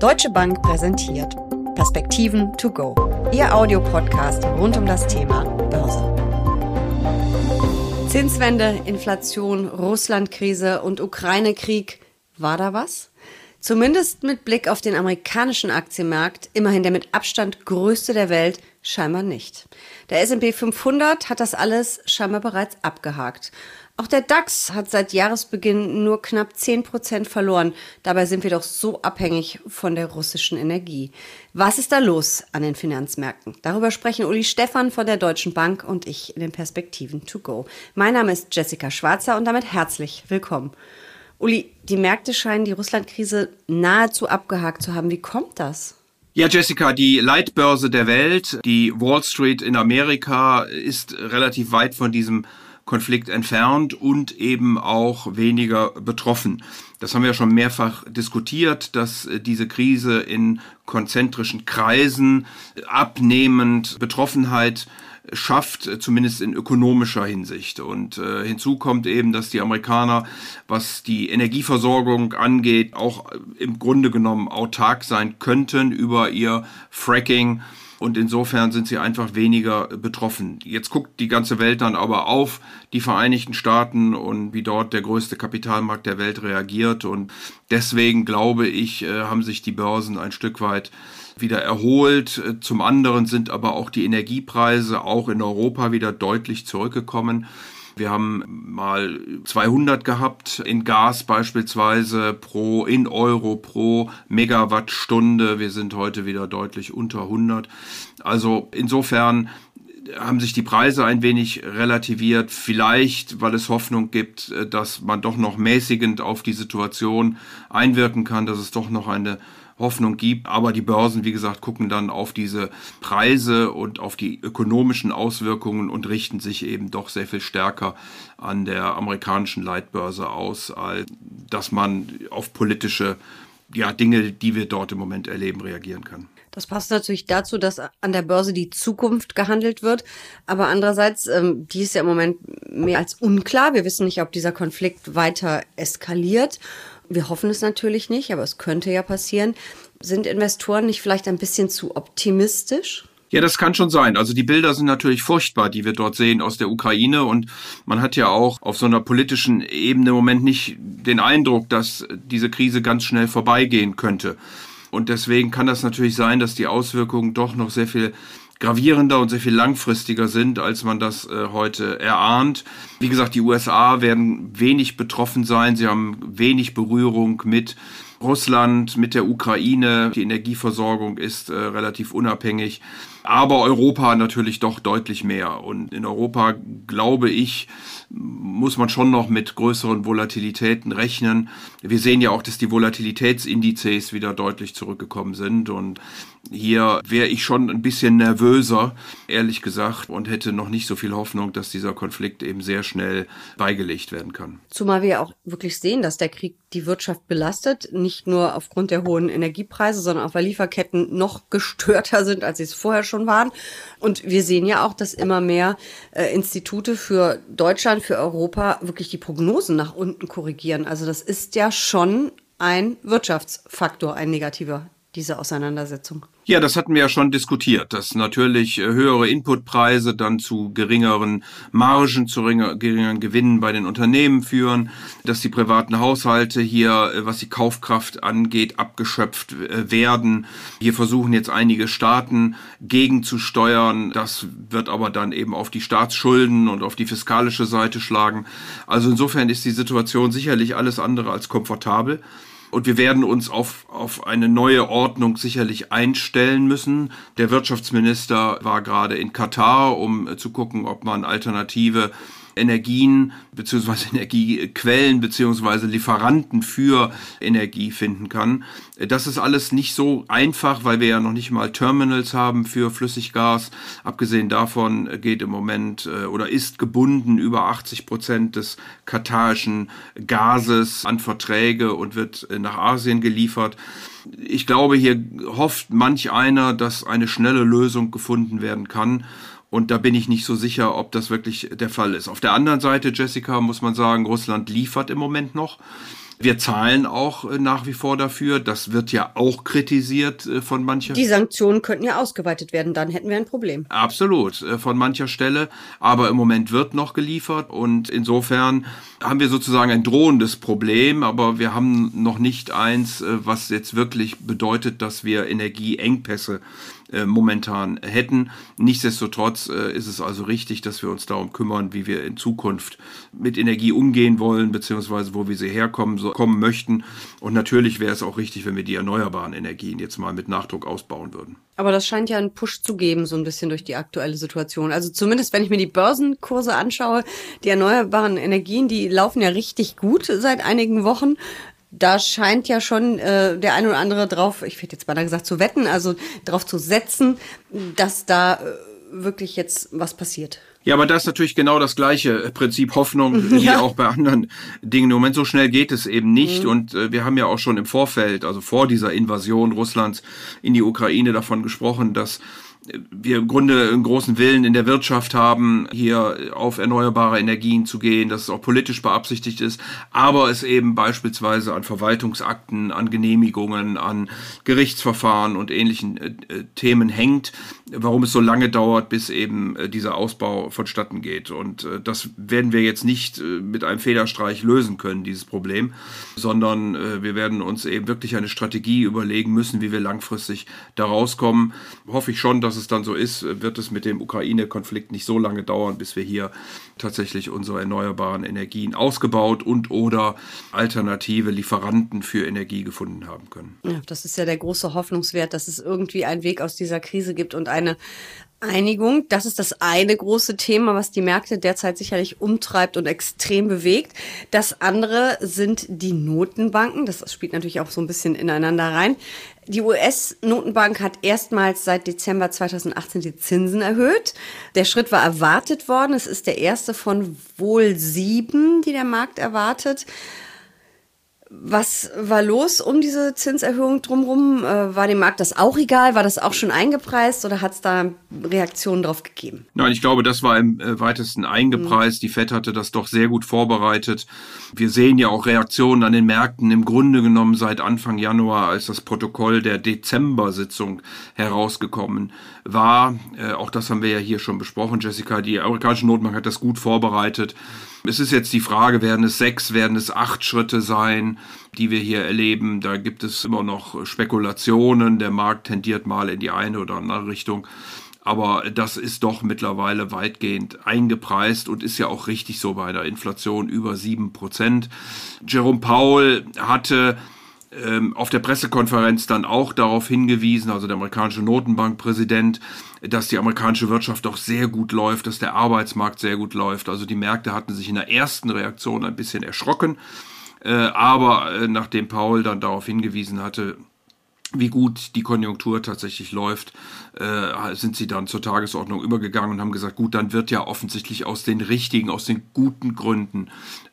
Deutsche Bank präsentiert Perspektiven to go. Ihr Audiopodcast rund um das Thema Börse. Zinswende, Inflation, Russlandkrise und Ukraine-Krieg. War da was? Zumindest mit Blick auf den amerikanischen Aktienmarkt, immerhin der mit Abstand größte der Welt, scheinbar nicht. Der S&P 500 hat das alles scheinbar bereits abgehakt. Auch der DAX hat seit Jahresbeginn nur knapp 10 Prozent verloren. Dabei sind wir doch so abhängig von der russischen Energie. Was ist da los an den Finanzmärkten? Darüber sprechen Uli Stephan von der Deutschen Bank und ich in den Perspektiven to go. Mein Name ist Jessica Schwarzer und damit herzlich willkommen. Uli, die Märkte scheinen die Russlandkrise nahezu abgehakt zu haben. Wie kommt das? Ja, Jessica, die Leitbörse der Welt, die Wall Street in Amerika, ist relativ weit von diesem Konflikt entfernt und eben auch weniger betroffen. Das haben wir schon mehrfach diskutiert, dass äh, diese Krise in konzentrischen Kreisen abnehmend Betroffenheit schafft, äh, zumindest in ökonomischer Hinsicht. Und äh, hinzu kommt eben, dass die Amerikaner, was die Energieversorgung angeht, auch äh, im Grunde genommen autark sein könnten über ihr Fracking und insofern sind sie einfach weniger betroffen. Jetzt guckt die ganze Welt dann aber auf die Vereinigten Staaten und wie dort der größte Kapitalmarkt der Welt reagiert und deswegen glaube ich, äh, haben sich die Börsen ein Stück weit wieder erholt. Zum anderen sind aber auch die Energiepreise auch in Europa wieder deutlich zurückgekommen. Wir haben mal 200 gehabt in Gas beispielsweise pro, in Euro pro Megawattstunde. Wir sind heute wieder deutlich unter 100. Also insofern haben sich die Preise ein wenig relativiert, vielleicht weil es Hoffnung gibt, dass man doch noch mäßigend auf die Situation einwirken kann, dass es doch noch eine Hoffnung gibt. Aber die Börsen, wie gesagt, gucken dann auf diese Preise und auf die ökonomischen Auswirkungen und richten sich eben doch sehr viel stärker an der amerikanischen Leitbörse aus, als dass man auf politische ja, Dinge, die wir dort im Moment erleben, reagieren kann. Das passt natürlich dazu, dass an der Börse die Zukunft gehandelt wird. Aber andererseits, ähm, die ist ja im Moment mehr als unklar. Wir wissen nicht, ob dieser Konflikt weiter eskaliert. Wir hoffen es natürlich nicht, aber es könnte ja passieren. Sind Investoren nicht vielleicht ein bisschen zu optimistisch? Ja, das kann schon sein. Also die Bilder sind natürlich furchtbar, die wir dort sehen aus der Ukraine. Und man hat ja auch auf so einer politischen Ebene im Moment nicht den Eindruck, dass diese Krise ganz schnell vorbeigehen könnte. Und deswegen kann das natürlich sein, dass die Auswirkungen doch noch sehr viel gravierender und sehr viel langfristiger sind, als man das äh, heute erahnt. Wie gesagt, die USA werden wenig betroffen sein. Sie haben wenig Berührung mit Russland, mit der Ukraine. Die Energieversorgung ist äh, relativ unabhängig. Aber Europa natürlich doch deutlich mehr. Und in Europa, glaube ich, muss man schon noch mit größeren Volatilitäten rechnen. Wir sehen ja auch, dass die Volatilitätsindizes wieder deutlich zurückgekommen sind. Und hier wäre ich schon ein bisschen nervöser, ehrlich gesagt, und hätte noch nicht so viel Hoffnung, dass dieser Konflikt eben sehr schnell beigelegt werden kann. Zumal wir auch wirklich sehen, dass der Krieg die Wirtschaft belastet, nicht nur aufgrund der hohen Energiepreise, sondern auch weil Lieferketten noch gestörter sind, als sie es vorher schon waren. Und wir sehen ja auch, dass immer mehr äh, Institute für Deutschland, für Europa wirklich die Prognosen nach unten korrigieren. Also das ist ja schon ein Wirtschaftsfaktor, ein negativer, diese Auseinandersetzung. Ja, das hatten wir ja schon diskutiert, dass natürlich äh, höhere Inputpreise dann zu geringeren Margen, zu geringeren Gewinnen bei den Unternehmen führen, dass die privaten Haushalte hier, äh, was die Kaufkraft angeht, abgeschöpft äh, werden. Hier versuchen jetzt einige Staaten gegenzusteuern. Das wird aber dann eben auf die Staatsschulden und auf die fiskalische Seite schlagen. Also insofern ist die Situation sicherlich alles andere als komfortabel. Und wir werden uns auf, auf eine neue Ordnung sicherlich einstellen müssen. Der Wirtschaftsminister war gerade in Katar, um zu gucken, ob man alternative Energien beziehungsweise Energiequellen beziehungsweise Lieferanten für Energie finden kann. Das ist alles nicht so einfach, weil wir ja noch nicht mal Terminals haben für Flüssiggas. Abgesehen davon geht im Moment äh, oder ist gebunden über 80 Prozent des katarischen Gases an Verträge und wird äh, nach Asien geliefert. Ich glaube, hier hofft manch einer, dass eine schnelle Lösung gefunden werden kann. Und da bin ich nicht so sicher, ob das wirklich der Fall ist. Auf der anderen Seite, Jessica, muss man sagen, Russland liefert im Moment noch. Wir zahlen auch äh, nach wie vor dafür. Das wird ja auch kritisiert äh, von mancher. Die Sanktionen könnten ja ausgeweitet werden, dann hätten wir ein Problem. Absolut, äh, von mancher Stelle. Aber im Moment wird noch geliefert und insofern haben wir sozusagen ein drohendes Problem, aber wir haben noch nicht eins, was jetzt wirklich bedeutet, dass wir Energieengpässe äh, momentan hätten. Nichtsdestotrotz äh, ist es also richtig, dass wir uns darum kümmern, wie wir in Zukunft mit Energie umgehen wollen, beziehungsweise wo wir sie herkommen so, kommen möchten. Und natürlich wäre es auch richtig, wenn wir die erneuerbaren Energien jetzt mal mit Nachdruck ausbauen würden. Aber das scheint ja einen Push zu geben, so ein bisschen durch die aktuelle Situation. Also zumindest, wenn ich mir die Börsenkurse anschaue, die erneuerbaren Energien, die laufen ja richtig gut seit einigen Wochen da scheint ja schon äh, der ein oder andere drauf, ich hätte jetzt beinahe gesagt, zu wetten, also drauf zu setzen, dass da äh, wirklich jetzt was passiert. Ja, aber das ist natürlich genau das gleiche Prinzip Hoffnung wie ja. auch bei anderen Dingen. Im Moment so schnell geht es eben nicht. Mhm. Und äh, wir haben ja auch schon im Vorfeld, also vor dieser Invasion Russlands in die Ukraine davon gesprochen, dass wir im Grunde einen großen Willen in der Wirtschaft haben, hier auf erneuerbare Energien zu gehen, dass es auch politisch beabsichtigt ist, aber es eben beispielsweise an Verwaltungsakten, an Genehmigungen, an Gerichtsverfahren und ähnlichen äh, äh Themen hängt, warum es so lange dauert, bis eben äh, dieser Ausbau vonstatten geht. Und äh, das werden wir jetzt nicht äh, mit einem Federstreich lösen können, dieses Problem, sondern äh, wir werden uns eben wirklich eine Strategie überlegen müssen, wie wir langfristig da rauskommen. Hoffe ich schon, dass es dann so ist, wird es mit dem Ukraine-Konflikt nicht so lange dauern, bis wir hier tatsächlich unsere erneuerbaren Energien ausgebaut und oder alternative Lieferanten für Energie gefunden haben können. Ja, das ist ja der große Hoffnungswert, dass es irgendwie einen Weg aus dieser Krise gibt und eine Einigung. Das ist das eine große Thema, was die Märkte derzeit sicherlich umtreibt und extrem bewegt. Das andere sind die Notenbanken. Das spielt natürlich auch so ein bisschen ineinander rein. Die US-Notenbank hat erstmals seit Dezember 2018 die Zinsen erhöht. Der Schritt war erwartet worden. Es ist der erste von wohl sieben, die der Markt erwartet. Was war los um diese Zinserhöhung drumherum? Äh, war dem Markt das auch egal? War das auch schon eingepreist oder hat es da Reaktionen drauf gegeben? Nein, ich glaube, das war im äh, weitesten eingepreist. Mhm. Die FED hatte das doch sehr gut vorbereitet. Wir sehen ja auch Reaktionen an den Märkten im Grunde genommen seit Anfang Januar, als das Protokoll der Dezember-Sitzung herausgekommen war. Äh, auch das haben wir ja hier schon besprochen, Jessica. Die amerikanische Notenbank hat das gut vorbereitet. Es ist jetzt die Frage, werden es sechs, werden es acht Schritte sein, die wir hier erleben. Da gibt es immer noch Spekulationen. Der Markt tendiert mal in die eine oder andere Richtung. Aber das ist doch mittlerweile weitgehend eingepreist und ist ja auch richtig so bei einer Inflation über sieben Prozent. Jerome Powell hatte auf der Pressekonferenz dann auch darauf hingewiesen, also der amerikanische Notenbankpräsident, dass die amerikanische Wirtschaft doch sehr gut läuft, dass der Arbeitsmarkt sehr gut läuft. Also die Märkte hatten sich in der ersten Reaktion ein bisschen erschrocken. Äh, aber äh, nachdem Paul dann darauf hingewiesen hatte, wie gut die Konjunktur tatsächlich läuft, äh, sind sie dann zur Tagesordnung übergegangen und haben gesagt, gut, dann wird ja offensichtlich aus den richtigen, aus den guten Gründen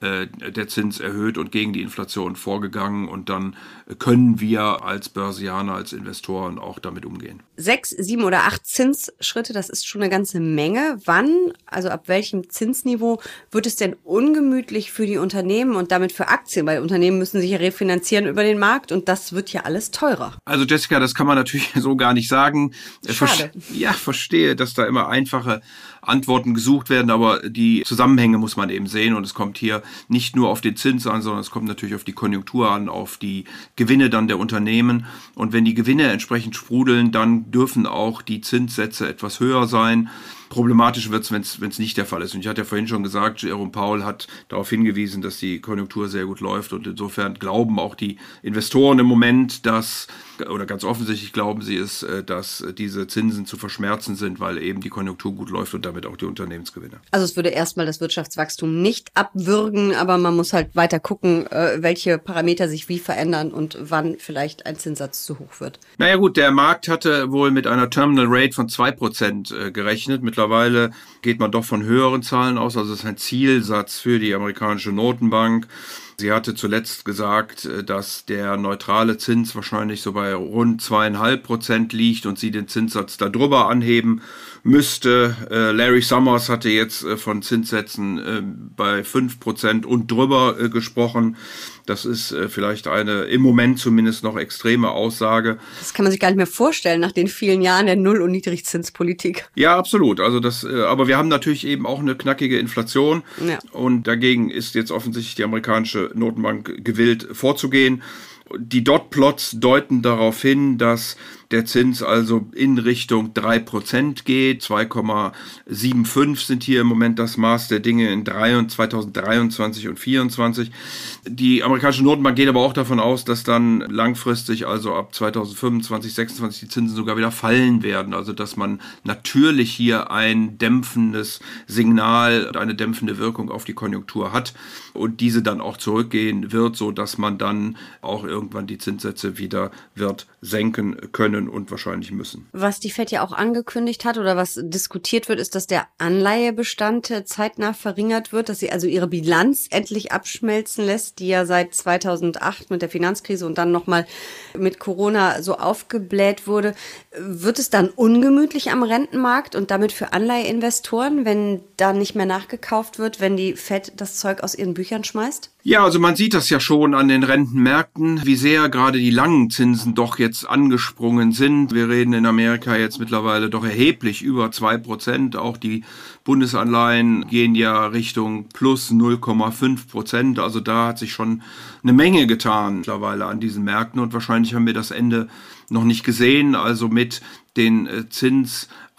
äh, der Zins erhöht und gegen die Inflation vorgegangen und dann können wir als Börsianer, als Investoren auch damit umgehen. Sechs, sieben oder acht Zinsschritte, das ist schon eine ganze Menge. Wann, also ab welchem Zinsniveau wird es denn ungemütlich für die Unternehmen und damit für Aktien? Weil Unternehmen müssen sich ja refinanzieren über den Markt und das wird ja alles teurer. Also Jessica, das kann man natürlich so gar nicht sagen. Schade. Ja, verstehe, dass da immer einfache Antworten gesucht werden, aber die Zusammenhänge muss man eben sehen und es kommt hier nicht nur auf den Zins an, sondern es kommt natürlich auf die Konjunktur an, auf die Gewinne dann der Unternehmen und wenn die Gewinne entsprechend sprudeln, dann dürfen auch die Zinssätze etwas höher sein. Problematisch wird es, wenn es nicht der Fall ist. Und ich hatte ja vorhin schon gesagt, Jerome Paul hat darauf hingewiesen, dass die Konjunktur sehr gut läuft. Und insofern glauben auch die Investoren im Moment, dass, oder ganz offensichtlich glauben sie es, äh, dass diese Zinsen zu verschmerzen sind, weil eben die Konjunktur gut läuft und damit auch die Unternehmensgewinne. Also es würde erstmal das Wirtschaftswachstum nicht abwürgen, aber man muss halt weiter gucken, äh, welche Parameter sich wie verändern und wann vielleicht ein Zinssatz zu hoch wird. Naja gut, der Markt hatte wohl mit einer Terminal Rate von 2% äh, gerechnet. Mittlerweile Mittlerweile geht man doch von höheren Zahlen aus. Also es ist ein Zielsatz für die amerikanische Notenbank. Sie hatte zuletzt gesagt, äh, dass der neutrale Zins wahrscheinlich so bei rund zweieinhalb Prozent liegt und sie den Zinssatz darüber anheben müsste. Äh, Larry Summers hatte jetzt äh, von Zinssätzen bei fünf Prozent und drüber gesprochen. Das ist vielleicht eine im Moment zumindest noch extreme Aussage. Das kann man sich gar nicht mehr vorstellen nach den vielen Jahren der Null- und Niedrigzinspolitik. Ja, absolut. Also das, aber wir haben natürlich eben auch eine knackige Inflation ja. und dagegen ist jetzt offensichtlich die amerikanische Notenbank gewillt vorzugehen. Die Dotplots deuten darauf hin, dass der Zins also in Richtung 3% geht. 2,75 sind hier im Moment das Maß der Dinge in 2023 und 2024. Die amerikanische Notenbank geht aber auch davon aus, dass dann langfristig, also ab 2025, 2026, die Zinsen sogar wieder fallen werden. Also dass man natürlich hier ein dämpfendes Signal und eine dämpfende Wirkung auf die Konjunktur hat und diese dann auch zurückgehen wird, so dass man dann auch irgendwann die Zinssätze wieder wird senken können und wahrscheinlich müssen. Was die FED ja auch angekündigt hat oder was diskutiert wird, ist, dass der Anleihebestand zeitnah verringert wird, dass sie also ihre Bilanz endlich abschmelzen lässt, die ja seit 2008 mit der Finanzkrise und dann nochmal mit Corona so aufgebläht wurde. Wird es dann ungemütlich am Rentenmarkt und damit für Anleiheinvestoren, wenn da nicht mehr nachgekauft wird, wenn die FED das Zeug aus ihren Büchern schmeißt? Ja, also man sieht das ja schon an den Rentenmärkten, wie sehr gerade die langen Zinsen doch jetzt angesprungen sind. Wir reden in Amerika jetzt mittlerweile doch erheblich über zwei Prozent. Auch die Bundesanleihen gehen ja Richtung plus 0,5 Prozent. Also da hat sich schon eine Menge getan mittlerweile an diesen Märkten und wahrscheinlich haben wir das Ende noch nicht gesehen. Also mit den äh,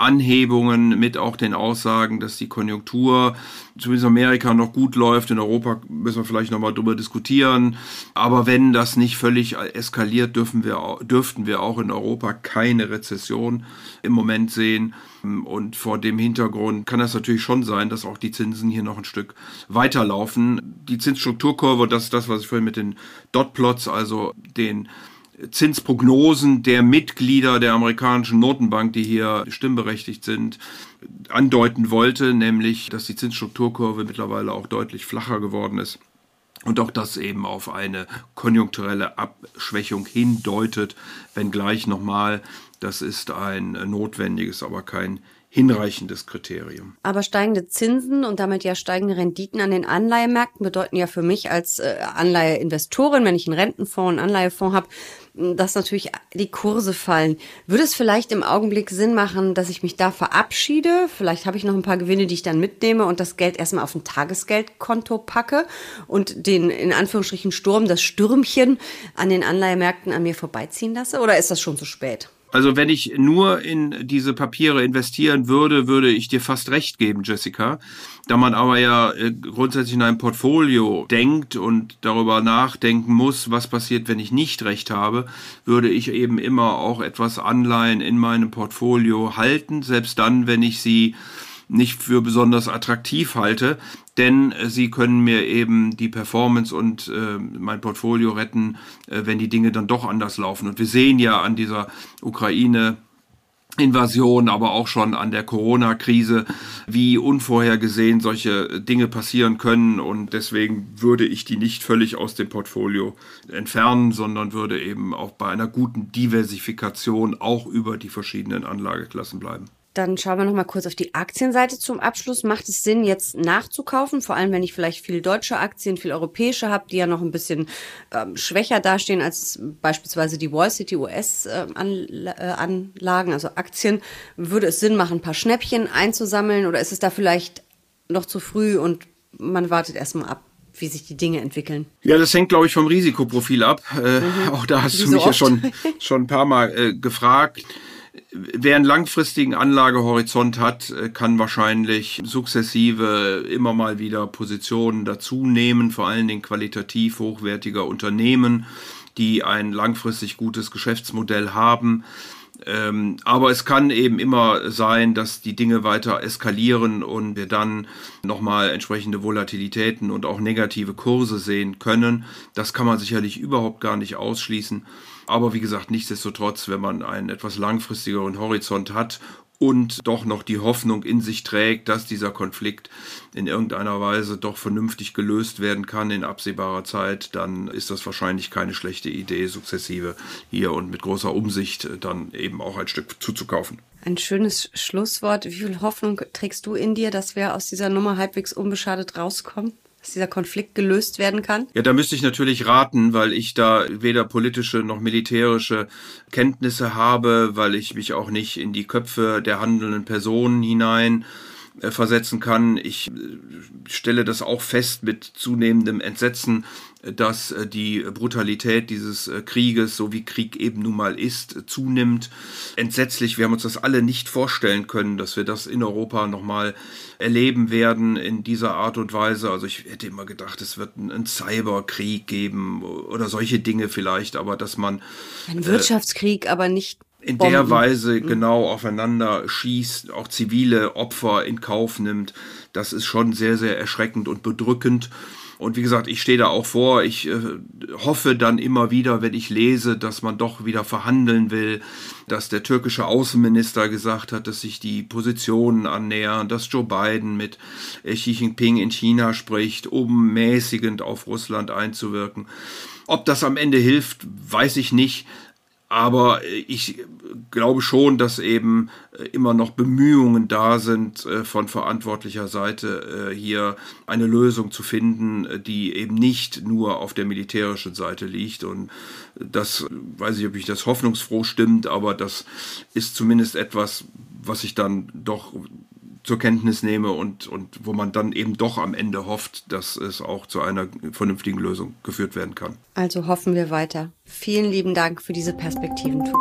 Zinsanhebungen, mit auch den Aussagen, dass die Konjunktur zumindest in Amerika noch gut läuft. In Europa müssen wir vielleicht nochmal drüber diskutieren. Aber wenn das nicht völlig eskaliert, dürfen wir, dürften wir auch in Europa keine Rezession im Moment sehen. Und vor dem Hintergrund kann es natürlich schon sein, dass auch die Zinsen hier noch ein Stück weiterlaufen. Die Zinsstrukturkurve, das ist das, was ich vorhin mit den Dotplots, also den Zinsprognosen der Mitglieder der amerikanischen Notenbank, die hier stimmberechtigt sind, andeuten wollte, nämlich, dass die Zinsstrukturkurve mittlerweile auch deutlich flacher geworden ist. Und auch das eben auf eine konjunkturelle Abschwächung hindeutet, wenngleich nochmal, das ist ein notwendiges, aber kein hinreichendes Kriterium. Aber steigende Zinsen und damit ja steigende Renditen an den Anleihemärkten bedeuten ja für mich als äh, Anleiheinvestorin, wenn ich einen Rentenfonds, einen Anleihefonds habe, dass natürlich die Kurse fallen. Würde es vielleicht im Augenblick Sinn machen, dass ich mich da verabschiede? Vielleicht habe ich noch ein paar Gewinne, die ich dann mitnehme und das Geld erstmal auf ein Tagesgeldkonto packe und den in Anführungsstrichen Sturm, das Stürmchen an den Anleihemärkten an mir vorbeiziehen lasse? Oder ist das schon zu spät? Also wenn ich nur in diese Papiere investieren würde, würde ich dir fast recht geben, Jessica. Da man aber ja äh, grundsätzlich in einem Portfolio denkt und darüber nachdenken muss, was passiert, wenn ich nicht recht habe, würde ich eben immer auch etwas Anleihen in meinem Portfolio halten, selbst dann, wenn ich sie nicht für besonders attraktiv halte, denn äh, sie können mir eben die Performance und äh, mein Portfolio retten, äh, wenn die Dinge dann doch anders laufen. Und wir sehen ja an dieser Ukraine Invasion, aber auch schon an der Corona-Krise, wie unvorhergesehen solche Dinge passieren können. Und deswegen würde ich die nicht völlig aus dem Portfolio entfernen, sondern würde eben auch bei einer guten Diversifikation auch über die verschiedenen Anlageklassen bleiben. Dann schauen wir noch mal kurz auf die Aktienseite zum Abschluss. Macht es Sinn, jetzt nachzukaufen? Vor allem, wenn ich vielleicht viel deutsche Aktien, viel europäische habe, die ja noch ein bisschen ähm, schwächer dastehen als beispielsweise die Wall City US-Anlagen, äh, also Aktien. Würde es Sinn machen, ein paar Schnäppchen einzusammeln oder ist es da vielleicht noch zu früh und man wartet erstmal ab? wie sich die Dinge entwickeln. Ja, das hängt, glaube ich, vom Risikoprofil ab. Äh, mhm. Auch da hast wie du mich so ja schon, schon ein paar Mal äh, gefragt. Wer einen langfristigen Anlagehorizont hat, äh, kann wahrscheinlich sukzessive immer mal wieder Positionen dazu nehmen, vor allen Dingen qualitativ hochwertiger Unternehmen, die ein langfristig gutes Geschäftsmodell haben. Ähm, aber es kann eben immer sein, dass die Dinge weiter eskalieren und wir dann nochmal entsprechende Volatilitäten und auch negative Kurse sehen können. Das kann man sicherlich überhaupt gar nicht ausschließen. Aber wie gesagt, nichtsdestotrotz, wenn man einen etwas langfristigeren Horizont hat und doch noch die Hoffnung in sich trägt, dass dieser Konflikt in irgendeiner Weise doch vernünftig gelöst werden kann in absehbarer Zeit, dann ist das wahrscheinlich keine schlechte Idee, sukzessive hier und mit großer Umsicht dann eben auch ein Stück zuzukaufen. Ein schönes Schlusswort. Wie viel Hoffnung trägst du in dir, dass wir aus dieser Nummer halbwegs unbeschadet rauskommen? Dass dieser Konflikt gelöst werden kann? Ja, da müsste ich natürlich raten, weil ich da weder politische noch militärische Kenntnisse habe, weil ich mich auch nicht in die Köpfe der handelnden Personen hinein äh, versetzen kann. Ich äh, stelle das auch fest mit zunehmendem Entsetzen, dass äh, die Brutalität dieses Krieges, so wie Krieg eben nun mal ist, zunimmt. Entsetzlich, wir haben uns das alle nicht vorstellen können, dass wir das in Europa nochmal erleben werden in dieser Art und Weise. Also ich hätte immer gedacht, es wird einen Cyberkrieg geben oder solche Dinge vielleicht, aber dass man... Ein Wirtschaftskrieg, äh, aber nicht in Bomben. der Weise mhm. genau aufeinander schießt, auch zivile Opfer in Kauf nimmt, das ist schon sehr, sehr erschreckend und bedrückend. Und wie gesagt, ich stehe da auch vor. Ich äh, hoffe dann immer wieder, wenn ich lese, dass man doch wieder verhandeln will, dass der türkische Außenminister gesagt hat, dass sich die Positionen annähern, dass Joe Biden mit Xi Jinping in China spricht, um mäßigend auf Russland einzuwirken. Ob das am Ende hilft, weiß ich nicht. Aber ich glaube schon, dass eben äh, immer noch Bemühungen da sind, äh, von verantwortlicher Seite äh, hier eine Lösung zu finden, die eben nicht nur auf der militärischen Seite liegt. Und das weiß ich, ob ich das hoffnungsfroh stimmt, aber das ist zumindest etwas, was ich dann doch zur Kenntnis nehme und, und wo man dann eben doch am Ende hofft, dass es auch zu einer vernünftigen Lösung geführt werden kann. Also hoffen wir weiter. Vielen lieben Dank für diese Perspektiven to.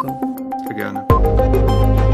Sehr gerne.